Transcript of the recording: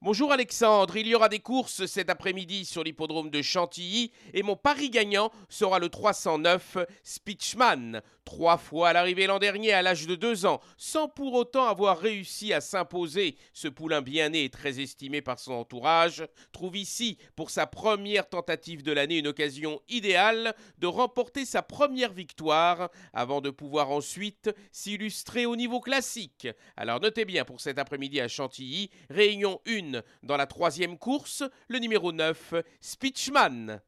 Bonjour Alexandre, il y aura des courses cet après-midi sur l'hippodrome de Chantilly et mon pari gagnant sera le 309 Speechman. Trois fois à l'arrivée l'an dernier à l'âge de deux ans, sans pour autant avoir réussi à s'imposer, ce poulain bien né et très estimé par son entourage trouve ici pour sa première tentative de l'année une occasion idéale de remporter sa première victoire avant de pouvoir ensuite s'illustrer au niveau classique. Alors notez bien pour cet après-midi à Chantilly, réunion 1 dans la troisième course, le numéro 9, Speechman.